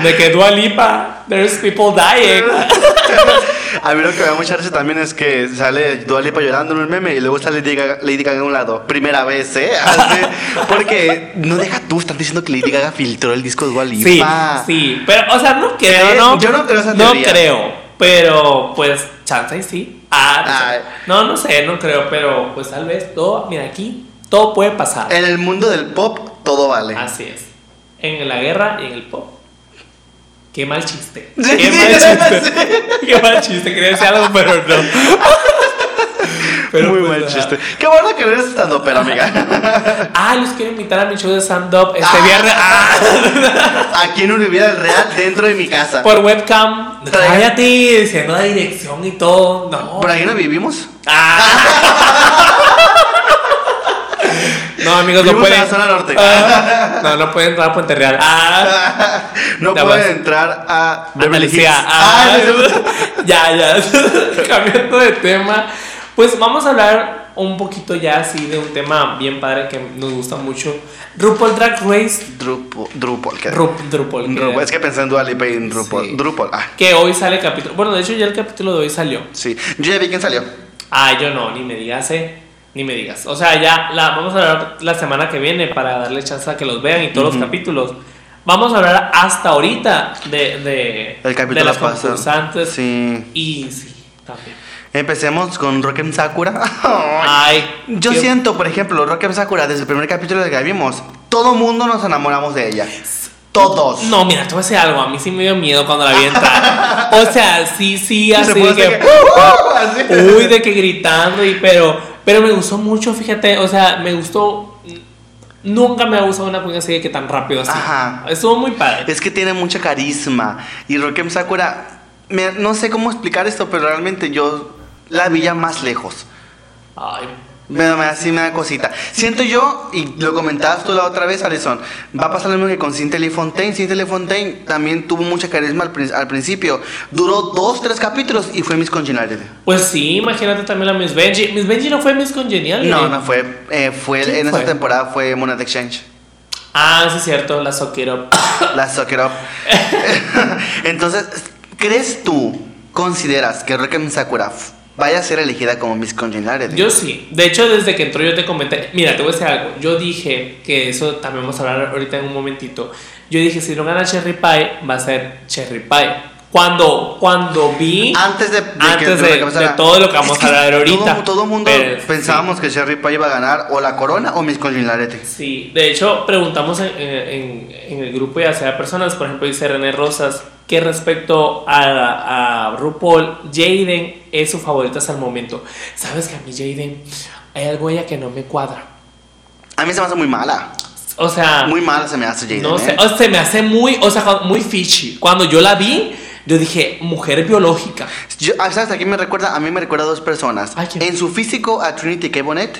de que Dua Lipa, there's people dying. A mí lo que me da mucha risa también es que sale Dua Lipa llorando en un meme y luego sale Lady Gaga, Lady Gaga a un lado. Primera vez, ¿eh? Así, porque no deja tú, están diciendo que Lady Gaga filtró el disco de Dua Sí, Lipa. sí, pero, o sea, no creo. ¿no? Yo no creo esa No teoría. creo, pero pues, chance y sí. Ah, no sé. No, no sé, no creo, pero pues tal vez todo, mira aquí, todo puede pasar. En el mundo del pop, todo vale. Así es. En la guerra y en el pop. Qué mal chiste. Qué sí, mal chiste. sí. Qué mal chiste. Quería decir algo, pero no. Pero Muy pues, mal ajá. chiste. Qué bueno que no eres estando, pero amiga. Ah, los quiero invitar a mi show de stand-up este Ah. viernes. Ah, Aquí en Univida del Real, dentro de mi casa. por webcam. Cállate, diciendo la dirección y todo. No. ¿Por ahí no vivimos? Ah. No, amigos, no Vivimos en pueden. la zona norte. Ah. No, no pueden entrar a Puente Real. Ah. no pueden vas. entrar a. Andalucía. Ah, Ah, no. ya, ya. Cambiando de tema. Pues vamos a hablar un poquito ya así de un tema bien padre que nos gusta mucho. RuPaul Drag Race. Drupal. Drupal. ¿qué? Rup, Drupal. Es que pensé en Dua Lipa y en Drupal. Sí. Drupal. Ah, Que hoy sale el capítulo. Bueno, de hecho ya el capítulo de hoy salió. sí. Yo ya vi quién salió. Ah, yo no, ni me digas, eh. Ni me digas. O sea, ya la, vamos a hablar la semana que viene para darle chance a que los vean y todos los capítulos. Vamos a hablar hasta ahorita de, de, El capítulo de las pasado. concursantes. Sí. Y sí, también. Empecemos con Rock'em Sakura. Ay, Yo qué- siento, por ejemplo, Rock'em Sakura, desde el primer capítulo que vimos, todo mundo nos enamoramos de ella. Todos. No, mira, te voy a decir algo. A mí sí me dio miedo cuando la vi entrar. O sea, sí, sí, así de que. que- así. Uy, de que gritando y pero. Pero me gustó mucho, fíjate. O sea, me gustó. Nunca me ha gustado una cuña así de que tan rápido así. Ajá. Estuvo muy padre. Es que tiene mucha carisma. Y Rock'em Sakura, me- no sé cómo explicar esto, pero realmente yo la vi ya más lejos. Ay, Me, me, así me da cosita. Siento yo, y lo comentabas tú la otra vez, Alison, va a pasar lo mismo que con Cynthia Lee Fontaine. Cynthia Lee Fontaine también tuvo mucha carisma al, prin- al principio. Duró dos, tres capítulos y fue Miss Congeniality. Pues sí, imagínate también la Miss Benji. Miss Benji no fue Miss Congenial. No, no fue. eh, fue ¿Quién en fue? esa temporada fue Monad Exchange. Ah, sí, es cierto, la Suck It Up. La Suck It Up. Entonces, ¿crees tú, consideras que Rock'em Sakura vaya a ser elegida como Miss Congeniality. Yo sí. De hecho, desde que entró yo te comenté. Mira, te voy a decir algo. Yo dije que eso también vamos a hablar ahorita en un momentito. Yo dije, si no gana Cherry Pie, va a ser Cherry Pie. Cuando, cuando vi. Antes de, de que- antes de de, que pasara. de todo lo que vamos a hablar ahorita. Todo, todo mundo Pero, pensábamos que Sherry Pie iba a ganar o la corona o Miss Congeniality. Sí, de hecho, preguntamos en, en- en el grupo ya sea personas, por ejemplo, dice René Rosas, que respecto a, a RuPaul, Jaden es su favorita hasta el momento. ¿Sabes que a mí Jaden hay algo ella que no me cuadra? A mí se me hace muy mala. O sea, Muy mala se me hace Jaden. no ¿eh? sé, o se me hace muy, o sea, muy fishy. Cuando yo la vi, yo dije, mujer biológica. Yo, ah, ¿Sabes? Aquí me recuerda, a mí me recuerda a dos personas. Ay, ¿quién? En su físico a Trinity K. Bonnet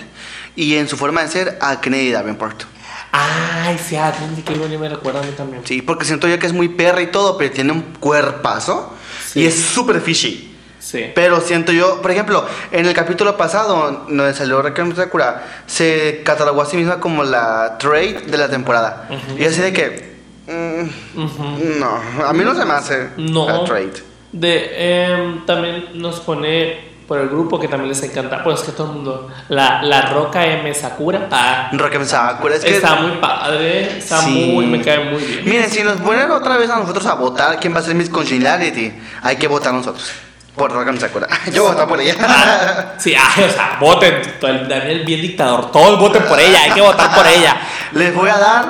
y en su forma de ser a Kennedy Davenport. Ay, sí, a Trinity K. Bonnet me recuerda a mí también. Sí, porque siento yo que es muy perra y todo, pero tiene un cuerpazo Sí. y es súper fishy. Sí. Pero siento yo, por ejemplo, en el capítulo pasado, donde salió Raquel Sakura, se catalogó a sí misma como la trade de la temporada. Y así de que. mm, no, a mí no se me hace No. la trade. De, em, también nos pone por el grupo que también les encanta, pues es que todo el mundo, la, la Roca M Sakura, ah, Raquel Sakura, es que. está muy padre, está Sí. muy, me cae muy bien. Miren, si nos ponen otra vez a nosotros a votar quién va a ser Miss Congeniality, hay que votar nosotros. Por Raquel Sakura. Yo voto por ella. Ah, sí, ay, o sea, voten, el Daniel bien dictador, todos voten por ella, hay que votar por ella. Les voy a dar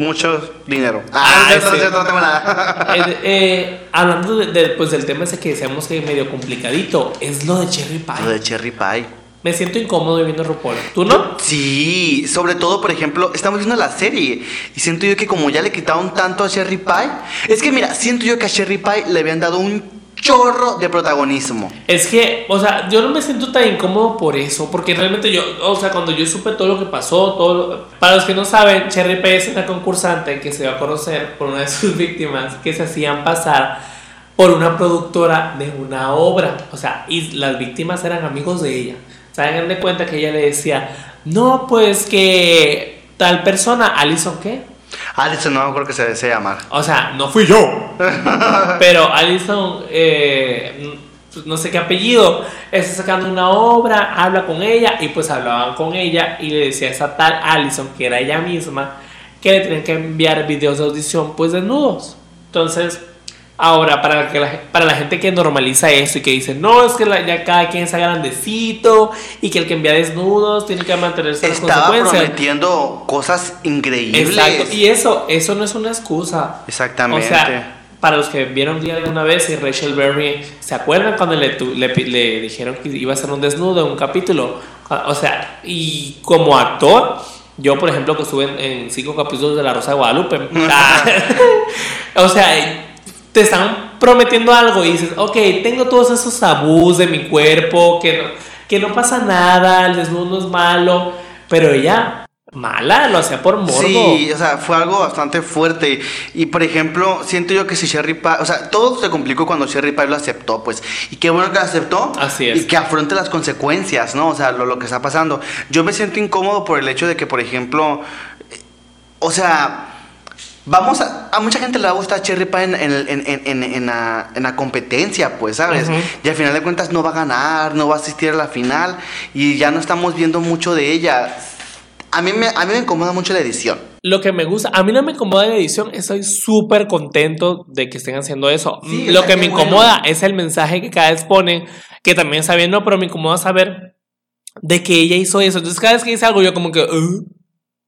mucho dinero. Ay, Ah, no es cierto, no sí. es cierto, no tengo nada. Eh, eh, hablando de, de, pues, del tema ese que decíamos que es medio complicadito, es lo de Cherry Pie. Lo de Cherry Pie. Me siento incómodo viendo RuPaul. ¿Tú no? Sí, sobre todo, por ejemplo, estamos viendo la serie y siento yo que como ya le quitaron tanto a Cherry Pie, es que mira, siento yo que a Cherry Pie le habían dado un chorro de protagonismo. Es que, o sea, yo no me siento tan incómodo por eso, porque realmente yo, o sea, cuando yo supe todo lo que pasó, todo lo- para los que no saben, Cherry Pie es una concursante que se va a conocer por una de sus víctimas que se hacían pasar por una productora de una obra, o sea, y las víctimas eran amigos de ella. Hagan de cuenta que ella le decía, no, pues que tal persona, Alison, ¿qué? Alison no me acuerdo que se desea llamar. O sea, no fui yo. Pero Alison, eh, no sé qué apellido, está sacando una obra, habla con ella y pues hablaban con ella y le decía a esa tal Alison, que era ella misma, que le tenían que enviar videos de audición pues desnudos. Entonces, ahora para, que la, para la gente que normaliza eso y que dice, no, es que la- ya cada quien está grandecito y que el que envía desnudos tiene que mantenerse las Estaba consecuencias. prometiendo cosas increíbles. Exacto, y eso, eso no es una excusa. Exactamente. O sea, para los que vieron día alguna vez y Rachel Berry, ¿se acuerdan cuando le, tu- le, le dijeron que iba a ser un desnudo en un capítulo? O sea, y como actor, yo por ejemplo que estuve en, en cinco capítulos de La Rosa de Guadalupe, ah, o sea, te están prometiendo algo y dices, ok, tengo todos esos tabús de mi cuerpo, que no, que no pasa nada, el desnudo no es malo, pero ella, mala, lo hacía por morbo. Sí, o sea, fue algo bastante fuerte. Y por ejemplo, siento yo que si Sherry Pie, o sea, todo se complicó cuando Sherry Pie lo aceptó, pues. Y qué bueno que lo aceptó. Así es. Y que afronte las consecuencias, ¿no? O sea, lo, lo que está pasando. Yo me siento incómodo por el hecho de que, por ejemplo, eh, o sea. Vamos a, a mucha gente le va a gustar Cherry Pie en, en, en, en- la, en la competencia, pues, ¿sabes? Ujú. Y al final de cuentas no va a ganar, no va a asistir a la final y ya no estamos viendo mucho de ella. A mí me, a mí me incomoda mucho la edición. Lo que me gusta, a mí no me incomoda la edición, estoy súper contento de que estén haciendo eso. Sí, Lo que me bueno. incomoda es el mensaje que cada vez ponen, que también está bien, no, pero me incomoda saber de que ella hizo eso. Entonces cada vez que dice algo yo como que, "Uh",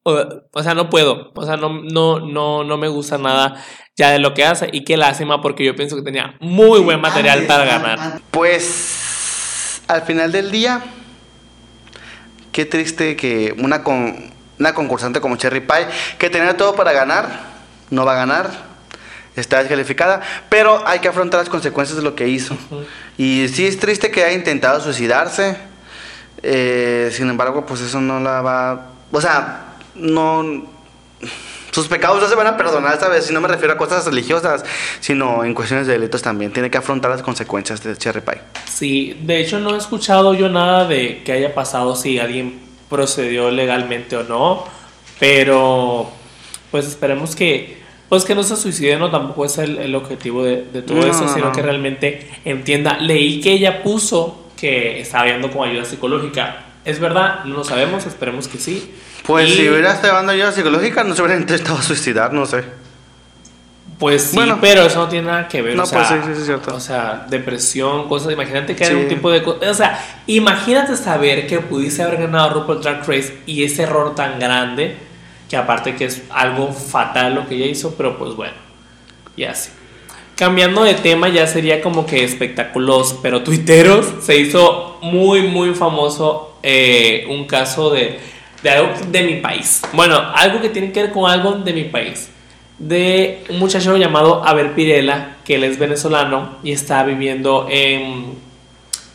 o, o sea, no puedo, o sea, no, no, no, no me gusta nada ya de lo que hace. Y qué lástima porque yo pienso que tenía muy buen material para an- ganar. an- Pues al final del día, qué triste que una, con, una concursante como Cherry Pie, que tenía todo para ganar, no va a ganar, está descalificada, pero hay que afrontar las consecuencias de lo que hizo. Y sí es triste que haya intentado suicidarse, eh, sin embargo, pues eso no la va... O sea, no... Sus pecados no se van a perdonar, ¿sabes? Si no me refiero a cosas religiosas, sino en cuestiones de delitos también. Tiene que afrontar las consecuencias de Cherry Pie. Sí, de hecho no he escuchado yo nada de que haya pasado si alguien procedió legalmente o no, pero pues esperemos que pues que no se suicide, no tampoco es el, el objetivo de, de todo No, eso, no, sino no. que realmente entienda. Leí que ella puso que estaba viendo con ayuda psicológica. ¿Es verdad? No lo sabemos, esperemos que sí. Pues Y, si hubiera estado llevando ayuda psicológica, no se hubiera intentado suicidar, no sé. Pues sí, Bueno. pero eso no tiene nada que ver. No, o sea, pues sí, sí, sí, es cierto. O sea, depresión, cosas. Imagínate que hay Sí. un tipo de cosas. O sea, imagínate saber que pudiste haber ganado RuPaul Drag Race y ese error tan grande, que aparte que es algo fatal lo que ella hizo, pero pues bueno, ya sí. Cambiando de tema, ya sería como que espectáculos, pero tuiteros. Se hizo muy, muy famoso eh, un caso de, de algo de mi país. Bueno, algo que tiene que ver con algo de mi país. De un muchacho llamado Abel Pirela, que él es venezolano y está viviendo en,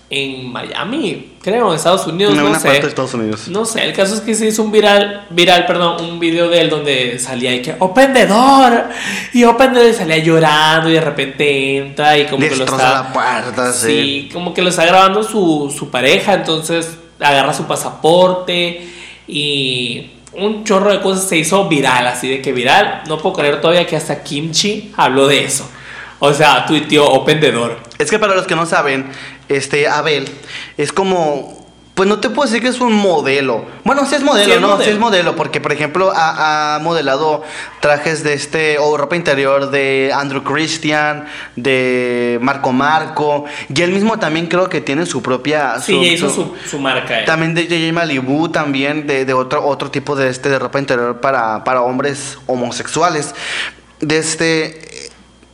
en Miami, creo, en Estados Unidos. En no una sé. parte de Estados Unidos. No sé, el caso es que se hizo un viral, viral, perdón, un video de él donde salía y que Open the door y Open the door y salía llorando y de repente entra y como que lo está la puerta, sí. sí, como que lo está grabando su, su pareja, entonces agarra su pasaporte y un chorro de cosas se hizo viral, así de que viral, no puedo creer todavía que hasta Kimchi habló de eso. O sea, tuiteó Open the door. Es que para los que no saben, este Abel es como. Pues no te puedo decir que es un modelo. Bueno, sí es modelo, Sí ¿no? modelo. Sí es modelo, porque por ejemplo ha, ha modelado trajes de este, o ropa interior de Andrew Christian, de Marco Marco, y él mismo también creo que tiene su propia. Sí, ya hizo su, su marca. él. También de JJ Malibu, también de, de otro, otro tipo de, este, de ropa interior para, para hombres homosexuales. De este,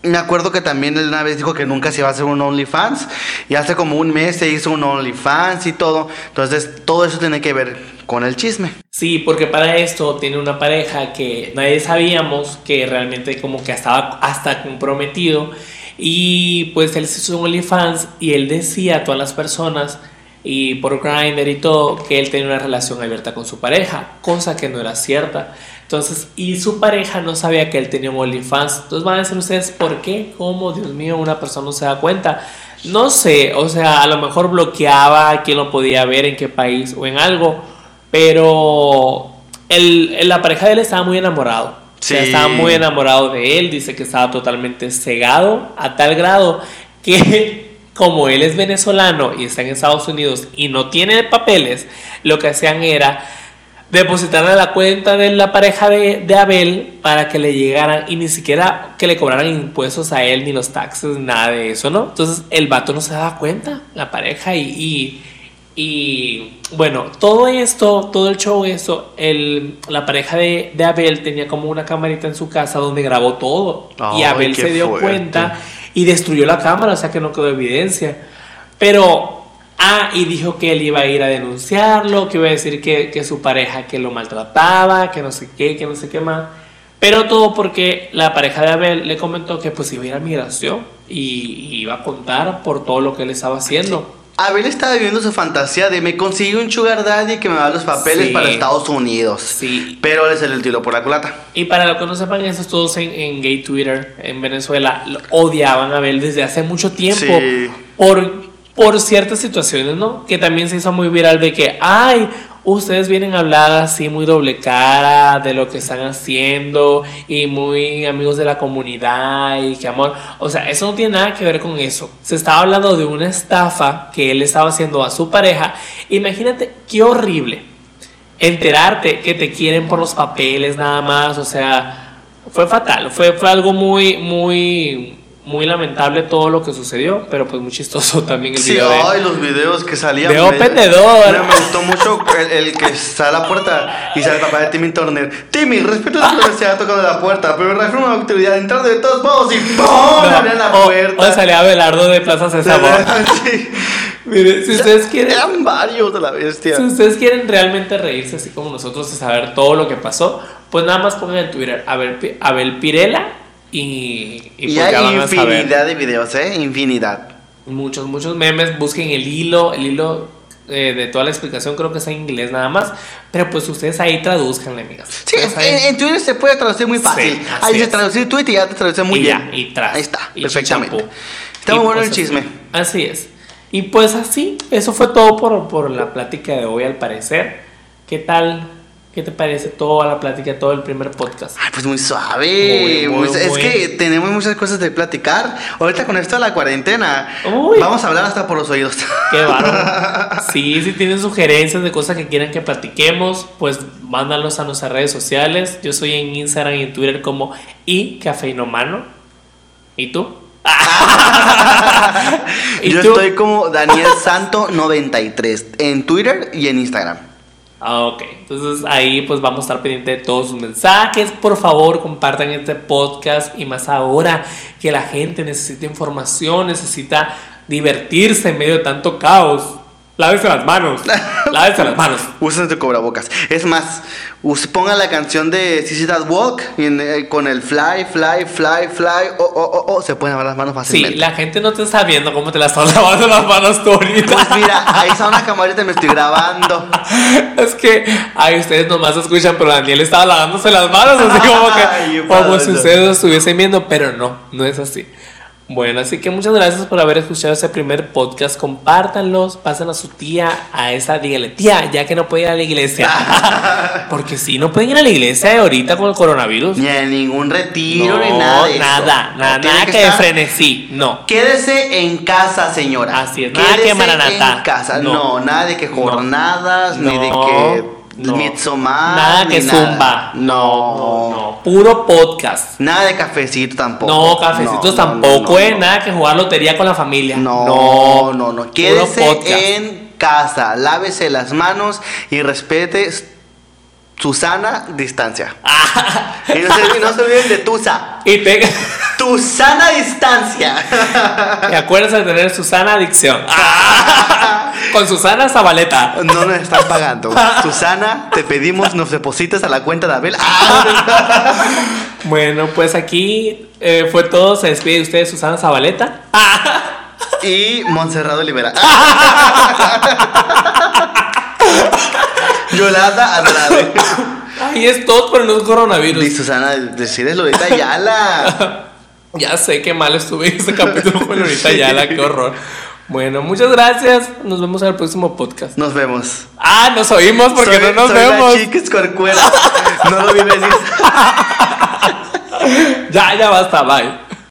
me acuerdo que también él una vez dijo que nunca se iba a hacer un OnlyFans. Y hace como un mes se hizo un OnlyFans y todo. Entonces, todo eso tiene que ver con el chisme. Sí, porque para esto tiene una pareja que nadie sabíamos que realmente como que estaba hasta comprometido y pues él se hizo un OnlyFans y él decía a todas las personas y por Grindr y todo que él tenía una relación abierta con su pareja, cosa que no era cierta. Entonces, y su pareja no sabía que él tenía un OnlyFans. Entonces van a decir ustedes, ¿por qué? ¿Cómo? Dios mío, una persona no se da cuenta. No sé, o sea, a lo mejor bloqueaba a quién lo podía ver, en qué país o en algo. Pero el, la pareja de él estaba muy enamorado. O sea, Sí. estaba muy enamorado de él. Dice que estaba totalmente cegado a tal grado que como él es venezolano y está en Estados Unidos y no tiene papeles, lo que hacían era depositarle a la cuenta de la pareja de, de Abel para que le llegaran y ni siquiera que le cobraran impuestos a él ni los taxes, nada de eso, ¿no? Entonces el vato no se daba cuenta, la pareja, y, y, y, bueno, todo esto, todo el show, esto, el, la pareja de, de Abel tenía como una camarita en su casa donde grabó todo y Abel se dio fuerte. cuenta y destruyó la cámara, o sea que no quedó evidencia. Pero, ah, y dijo que él iba a ir a denunciarlo, que iba a decir que, que su pareja que lo maltrataba, que no sé qué, que no sé qué más. Pero todo porque la pareja de Abel le comentó que pues iba a ir a migración y, y iba a contar por todo lo que él estaba haciendo. Abel estaba viviendo su fantasía de me consigue un sugar daddy que me da los papeles Sí. para Estados Unidos. Sí. Pero le salió el tiro por la culata. Y para los que no sepan, esos todos en, en gay Twitter en Venezuela odiaban a Abel desde hace mucho tiempo Sí. por, por ciertas situaciones, ¿no? Que también se hizo muy viral de que, ay, ustedes vienen a hablar así muy doble cara de lo que están haciendo y muy amigos de la comunidad y que amor. O sea, eso no tiene nada que ver con eso. Se estaba hablando de una estafa que él estaba haciendo a su pareja. Imagínate qué horrible enterarte que te quieren por los papeles nada más, o sea, fue fatal, fue, fue algo muy, muy, muy lamentable todo lo que sucedió, pero pues muy chistoso también el Sí, video de... ay, los videos que salían. De Open the Door. Me, me gustó mucho el, el que está a la puerta y sale el papá de Timmy Turner. Timmy, respeto la privacidad tocando la puerta, pero reafirmo la autoridad de entrar de todos modos y ¡pum! No, abrían la o- puerta. O, salía Abelardo de Plaza Sésamo. Sí. Mire, si ustedes quieren... Eran varios de la bestia. Si ustedes quieren realmente reírse así como nosotros y saber todo lo que pasó, pues nada más pongan en Twitter Abel, Abel Pirela y, y, Y pues hay infinidad de videos, ¿eh? Infinidad. Muchos, muchos memes. Busquen el hilo, el hilo eh, de toda la explicación, creo que está en inglés nada más. Pero pues ustedes ahí traduzcanle, amigas. Sí, en, en Twitter se puede traducir muy fácil. Ahí es. traducir tweet y ya te traduce muy y bien. ya, y tras. Ahí está, y perfectamente. chichampú. Está muy bueno el pues chisme. Así, así es. Y pues así, eso fue todo por, por la plática de hoy al parecer. ¿Qué tal? ¿Qué te parece toda la plática, todo el primer podcast? Ay, pues muy suave. Muy, muy, Muy- es que tenemos muchas cosas de platicar. Ahorita con esto de la cuarentena, Uy. vamos a hablar hasta por los oídos. Qué bárbaro. Sí, si tienen sugerencias de cosas que quieran que platiquemos, pues mándalos a nuestras redes sociales. Yo soy en Instagram y en Twitter como y cafeinomano. ¿Y tú? ¿Y Yo tú? estoy como Daniel Santo 93 en Twitter y en Instagram. Ah, ok, entonces ahí pues vamos a estar pendientes de todos sus mensajes. Por favor, compartan este podcast y más ahora que la gente necesita información, necesita divertirse en medio de tanto caos. Lávese las manos, lávese las manos. Usen tu cobrebocas. Es más, pongan la canción de Sissy That Walk en- eh, con el fly, fly, fly, fly. Oh, oh, oh, oh, se pueden lavar las manos Sí, fácilmente. la gente no te está viendo cómo te la estás lavando las manos tú ahorita. Pues mira, ahí está una camarita y me estoy grabando. Es que, ay, ustedes nomás escuchan, pero Daniel estaba lavándose las manos, así como Ay, que, qué como si ustedes lo estuviesen viendo, pero no, no es así. Bueno, así que muchas gracias por haber escuchado ese primer podcast. Compártanlos, pasen a su tía, a esa, dígale, tía, ya que no puede ir a la iglesia. Porque si no pueden ir a la iglesia ahorita con el coronavirus. Ni en ningún retiro no, ni nada de eso. nada, nada, nada que, estar- frenesí, no. Quédese en casa, señora. Así es, nada que Quédese Maranatá. en casa. No. No, nada de que jornadas, ni de que no. Midsommar, Nada que zumba. No. no, no. Puro podcast. Nada de cafecito tampoco. No, cafecitos No, no, tampoco, no, ¿eh? no. Nada que jugar lotería con la familia. No, no, no. Quédese Puro podcast. en casa, lávese las manos y respete su sana distancia. y, no se, no se olviden de Tusa. Y, te, Tu sana distancia. y acuérdense de tener Susana Adicción. Con Susana Zabaleta. No nos están pagando. Susana, te pedimos nos deposites a la cuenta de Abel. Ah, Bueno, pues aquí eh, fue todo. Se despide de ustedes Susana Zabaleta. y Montserrat Olivera. Yolanda Andrade. Ahí es todo, pero no es coronavirus. Y Susana, decides Lolita Yala. Ya sé qué mal estuve en ese capítulo con Lolita Yala, qué horror. Bueno, muchas gracias. Nos vemos en el próximo podcast. Nos vemos. Ah, nos oímos porque Soy- no nos soy vemos. La chica escorcuera. No lo vi. Ya, ya basta, bye.